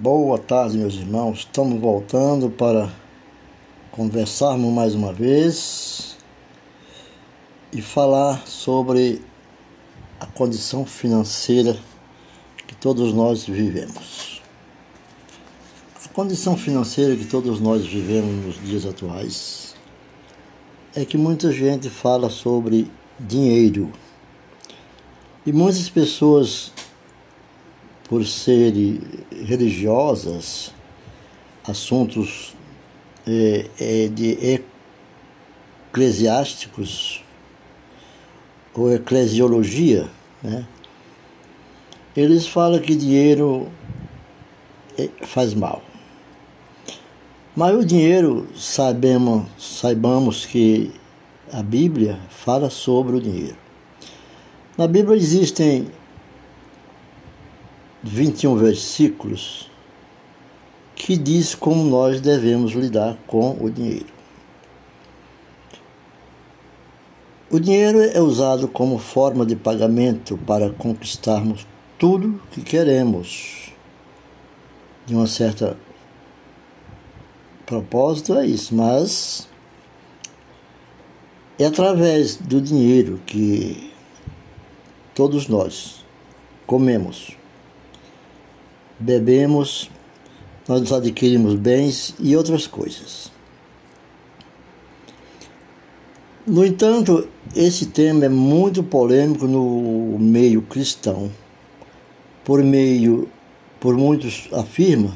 Boa tarde, meus irmãos. Estamos voltando para conversarmos mais uma vez e falar sobre a condição financeira que todos nós vivemos. A condição financeira que todos nós vivemos nos dias atuais é que muita gente fala sobre dinheiro. E muitas pessoas por serem religiosas, assuntos é, é, de eclesiásticos ou eclesiologia, né? eles falam que dinheiro é, faz mal. Mas o dinheiro, sabemos, saibamos que a Bíblia fala sobre o dinheiro. Na Bíblia existem 21 versículos que diz como nós devemos lidar com o dinheiro. O dinheiro é usado como forma de pagamento para conquistarmos tudo que queremos. De uma certa propósito é isso, mas é através do dinheiro que todos nós comemos bebemos, nós adquirimos bens e outras coisas. No entanto, esse tema é muito polêmico no meio cristão. Por meio, por muitos afirmam,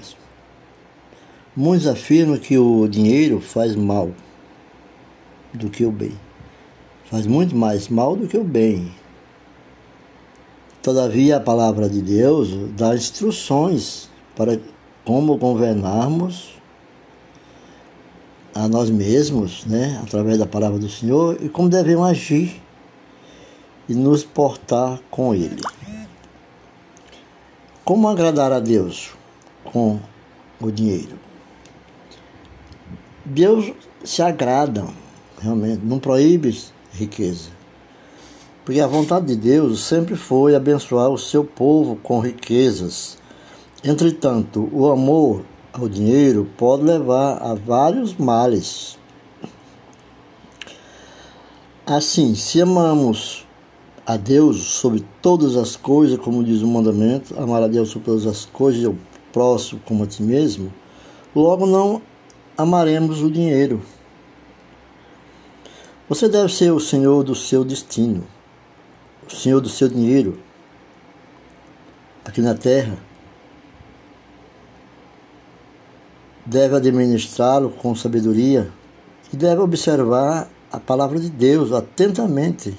muitos afirmam que o dinheiro faz mal do que o bem. Faz muito mais mal do que o bem. Todavia, a palavra de Deus dá instruções para como governarmos a nós mesmos, né, através da palavra do Senhor, e como devemos agir e nos portar com Ele. Como agradar a Deus com o dinheiro? Deus se agrada, realmente, não proíbe riqueza. Porque a vontade de Deus sempre foi abençoar o seu povo com riquezas. Entretanto, o amor ao dinheiro pode levar a vários males. Assim, se amamos a Deus sobre todas as coisas, como diz o mandamento, amar a Deus sobre todas as coisas e o próximo como a ti mesmo, logo não amaremos o dinheiro. Você deve ser o senhor do seu destino senhor do seu dinheiro aqui na terra deve administrá-lo com sabedoria e deve observar a palavra de Deus atentamente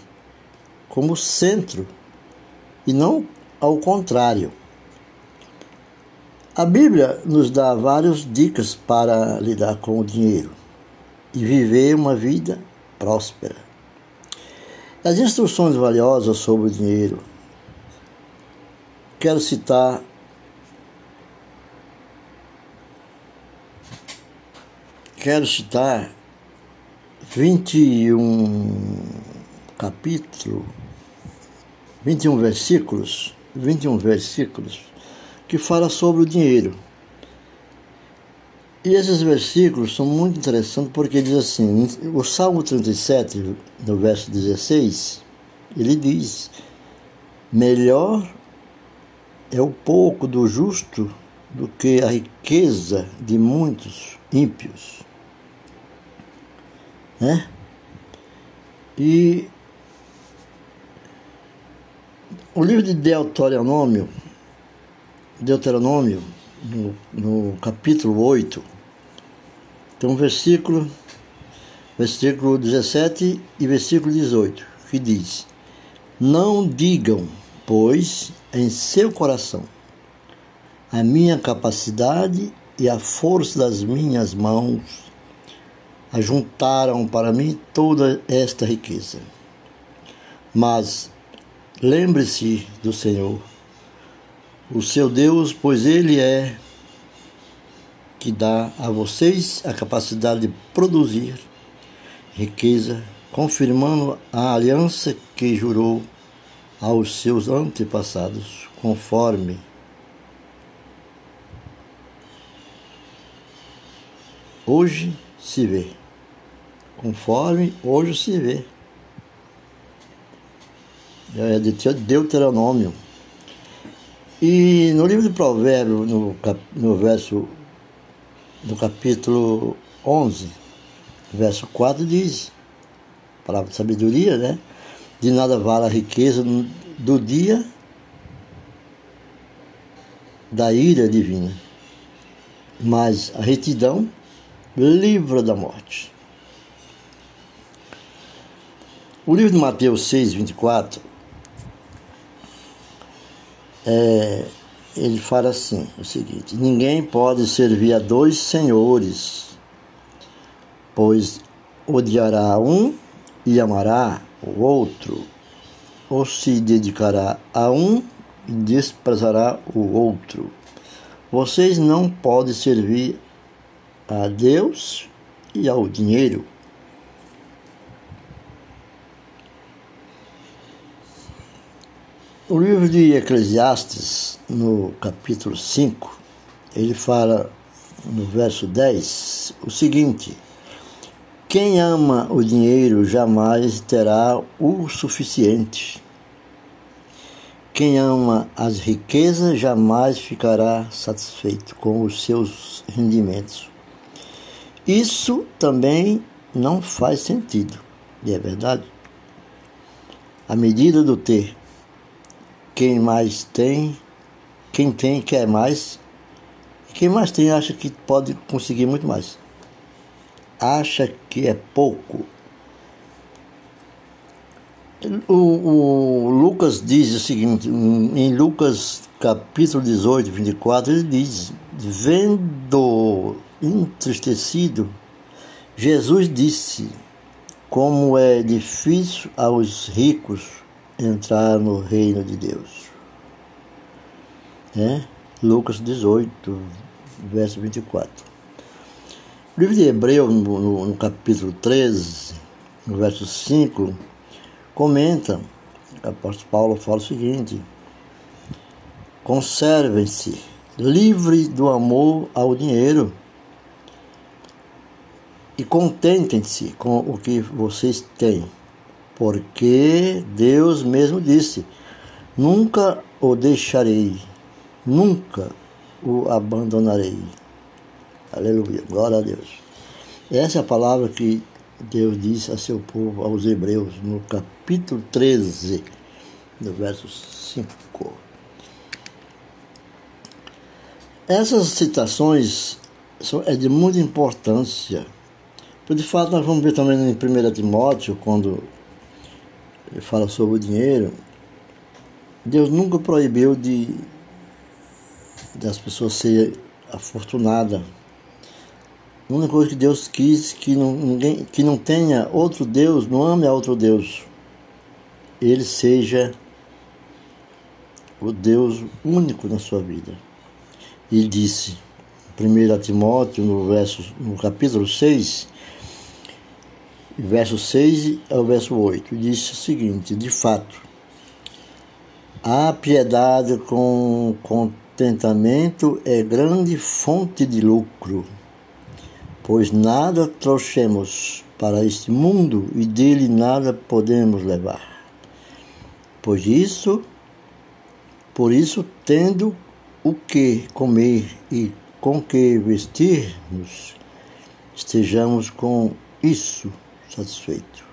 como centro e não ao contrário. A Bíblia nos dá várias dicas para lidar com o dinheiro e viver uma vida próspera. As instruções valiosas sobre o dinheiro. Quero citar quero citar 21 capítulo, 21 versículos, 21 versículos que fala sobre o dinheiro. E esses versículos são muito interessantes porque diz assim, o Salmo 37, no verso 16, ele diz: Melhor é o pouco do justo do que a riqueza de muitos ímpios. Né? E o livro de Deuteronômio, Deuteronômio, no, no capítulo 8, um versículo, versículo 17 e versículo 18, que diz: Não digam, pois, em seu coração, a minha capacidade e a força das minhas mãos ajuntaram para mim toda esta riqueza. Mas lembre-se do Senhor, o seu Deus, pois Ele é que dá a vocês a capacidade de produzir riqueza, confirmando a aliança que jurou aos seus antepassados, conforme hoje se vê. Conforme hoje se vê. É de Deuteronômio. E no livro de Provérbios, no, no verso, no capítulo 11, verso 4, diz, palavra de sabedoria, né? De nada vale a riqueza do dia da ira divina, mas a retidão livra da morte. O livro de Mateus 6, 24, é, ele fala assim, o seguinte, ninguém pode servir a dois senhores, pois odiará um e amará o outro, ou se dedicará a um e desprezará o outro. Vocês não podem servir a Deus e ao dinheiro. O livro de Eclesiastes, no capítulo 5, ele fala no verso 10 o seguinte: Quem ama o dinheiro jamais terá o suficiente quem ama as riquezas jamais ficará satisfeito com os seus rendimentos. Isso também não faz sentido, e é verdade. A medida do ter, quem mais tem, quem tem quer mais, quem mais tem acha que pode conseguir muito mais. Acha que é pouco o, o, Lucas diz o seguinte, em Lucas capítulo 18, 24, ele diz: Vendo entristecido, Jesus disse: Como é difícil aos ricos entrar no reino de Deus. É? Lucas 18, verso 24. O livro de Hebreu, no, no, no capítulo 13, no verso 5, comenta, o apóstolo Paulo fala o seguinte: conservem-se livres do amor ao dinheiro e contentem-se com o que vocês têm, porque Deus mesmo disse: nunca o deixarei, nunca o abandonarei. Aleluia, glória a Deus. Essa é a palavra que Deus disse a seu povo, aos hebreus, no capítulo 13, no verso 5. Essas citações são, é de muita importância. De fato, nós vamos ver também em 1 Timóteo, quando ele fala sobre o dinheiro, Deus nunca proibiu de das pessoas serem afortunadas a única coisa que Deus quis que não, ninguém, que não tenha outro Deus, não ame a outro Deus. Ele seja o Deus único na sua vida. E disse, 1 Timóteo, no, verso, no capítulo 6, verso 6 ao verso 8, disse o seguinte: De fato, a piedade com contentamento é grande fonte de lucro pois nada trouxemos para este mundo e dele nada podemos levar. Pois isso, por isso, tendo o que comer e com que vestirmos, estejamos com isso satisfeitos.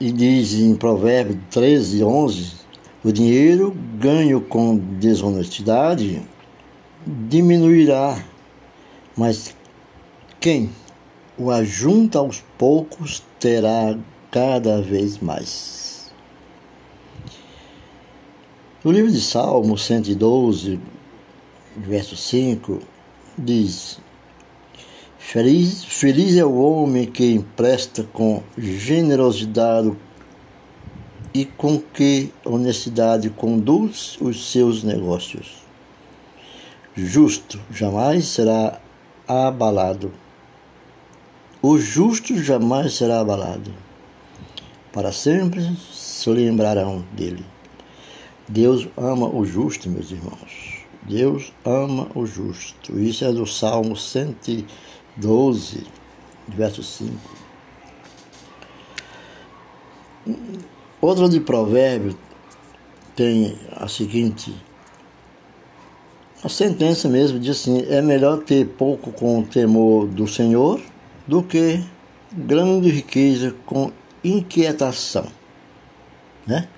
E diz em Provérbios 13, 11: o dinheiro ganho com desonestidade diminuirá, mas quem o ajunta aos poucos terá cada vez mais. No livro de Salmo 112, verso 5, diz: Feliz, feliz é o homem que empresta com generosidade e com que honestidade conduz os seus negócios justo jamais será abalado. O justo jamais será abalado. Para sempre se lembrarão dele. Deus ama o justo, meus irmãos. Deus ama o justo. Isso é do Salmo 112, verso 5. Outra de Provérbios tem a seguinte a sentença mesmo diz assim: é melhor ter pouco com o temor do Senhor do que grande riqueza com inquietação. Né?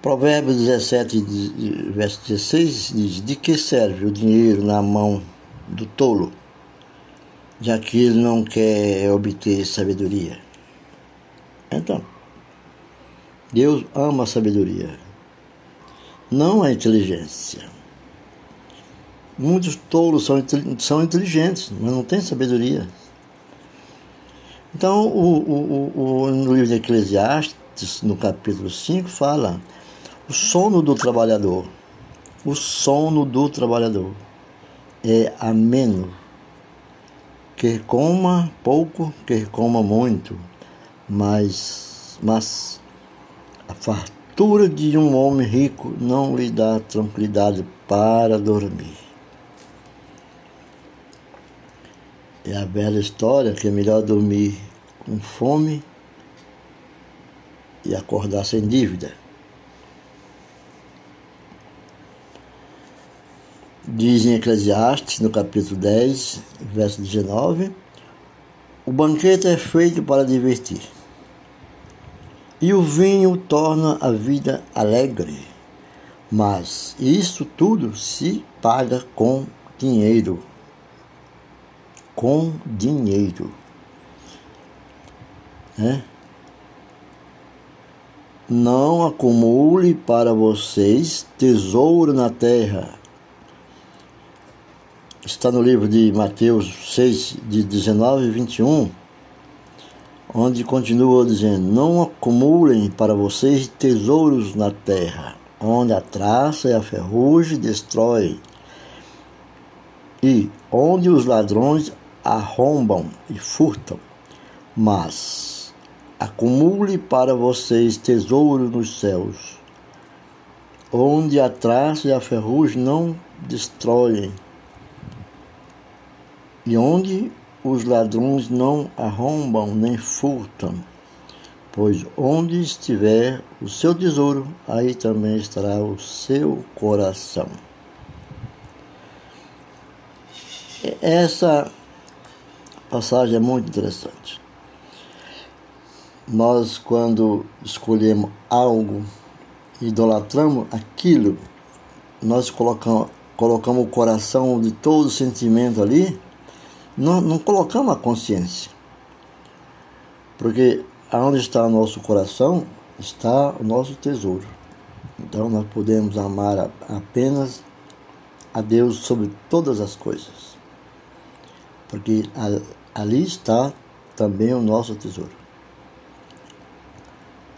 Provérbios 17, verso 16 diz: De que serve o dinheiro na mão do tolo, já que ele não quer obter sabedoria? Então, Deus ama a sabedoria não a inteligência. Muitos tolos são, são inteligentes, mas não têm sabedoria. Então, o, o, o, no livro de Eclesiastes, no capítulo 5, fala o sono do trabalhador. O sono do trabalhador é ameno. Quer coma pouco, quer coma muito, mas, mas a fartura de um homem rico não lhe dá tranquilidade para dormir. É a velha história que é melhor dormir com fome e acordar sem dívida. Diz em Eclesiastes, no capítulo 10, verso 19: O banquete é feito para divertir e o vinho torna a vida alegre. Mas isso tudo se paga com dinheiro. Com dinheiro. É? Não acumule para vocês tesouro na terra. Está no livro de Mateus 6, de 19 e 21 onde continua dizendo: Não acumulem para vocês tesouros na terra, onde a traça e a ferrugem destroem, e onde os ladrões arrombam e furtam, mas acumule para vocês tesouro nos céus, onde a traça e a ferrugem não destroem, e onde os ladrões não arrombam nem furtam, pois onde estiver o seu tesouro, aí também estará o seu coração. Essa passagem é muito interessante. Nós, quando escolhemos algo, idolatramos aquilo, nós colocamos, colocamos o coração de todo sentimento ali não, não colocamos a consciência. Porque aonde está o nosso coração está o nosso tesouro. Então nós podemos amar apenas a Deus sobre todas as coisas. Porque ali está também o nosso tesouro.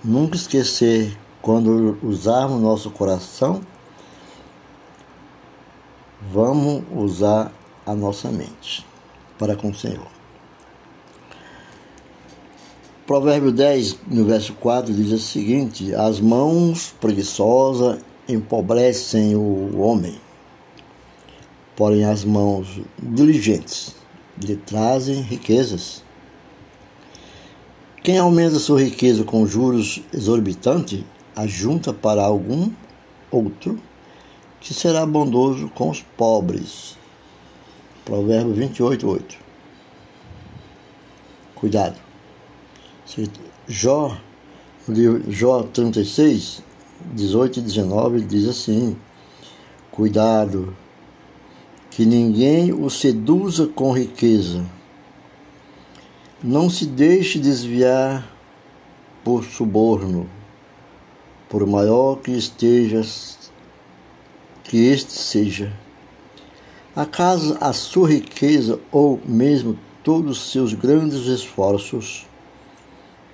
Nunca esquecer quando usarmos nosso coração, vamos usar a nossa mente para com o Senhor. Provérbio 10, no verso 4, diz o seguinte: As mãos preguiçosas empobrecem o homem, porém as mãos diligentes lhe trazem riquezas. Quem aumenta sua riqueza com juros exorbitantes, ajunta para algum outro que será bondoso com os pobres Provérbio 28, 8. Cuidado. Jó, Jó 36, 18 e 19 diz assim: Cuidado, que ninguém o seduza com riqueza. Não se deixe desviar por suborno, por maior que estejas, que este seja Acaso a sua riqueza ou mesmo todos os seus grandes esforços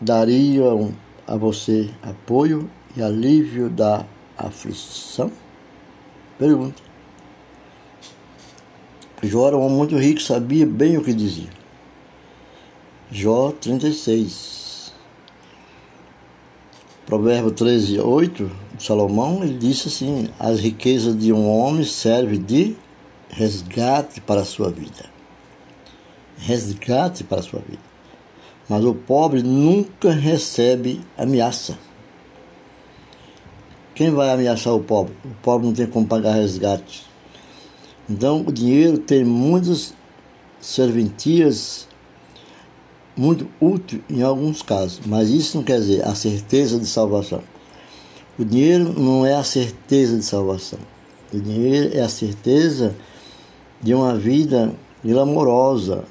dariam a você apoio e alívio da aflição? Pergunta. Jó era um homem muito rico, sabia bem o que dizia. Jó 36. Provérbio 13, 8, Salomão, ele disse assim: As riquezas de um homem servem de resgate para a sua vida. Resgate para a sua vida. Mas o pobre nunca recebe ameaça. Quem vai ameaçar o pobre? O pobre não tem como pagar resgate. Então, o dinheiro tem muitas serventias muito útil em alguns casos, mas isso não quer dizer a certeza de salvação. O dinheiro não é a certeza de salvação. O dinheiro é a certeza de uma vida glamourosa.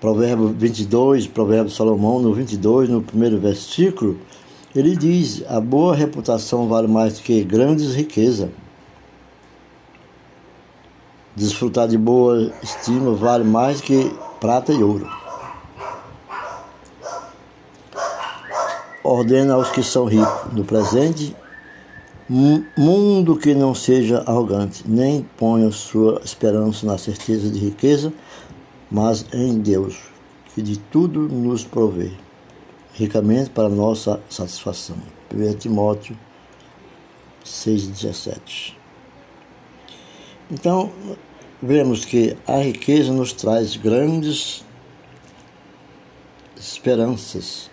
Provérbio 22, Provérbio Salomão, no 22, no primeiro versículo, ele diz: A boa reputação vale mais que grandes riquezas. Desfrutar de boa estima vale mais que prata e ouro. ordena aos que são ricos no presente mundo que não seja arrogante, nem ponha sua esperança na certeza de riqueza, mas em Deus, que de tudo nos provê, ricamente para nossa satisfação. 1 Timóteo 6,17 Então, vemos que a riqueza nos traz grandes esperanças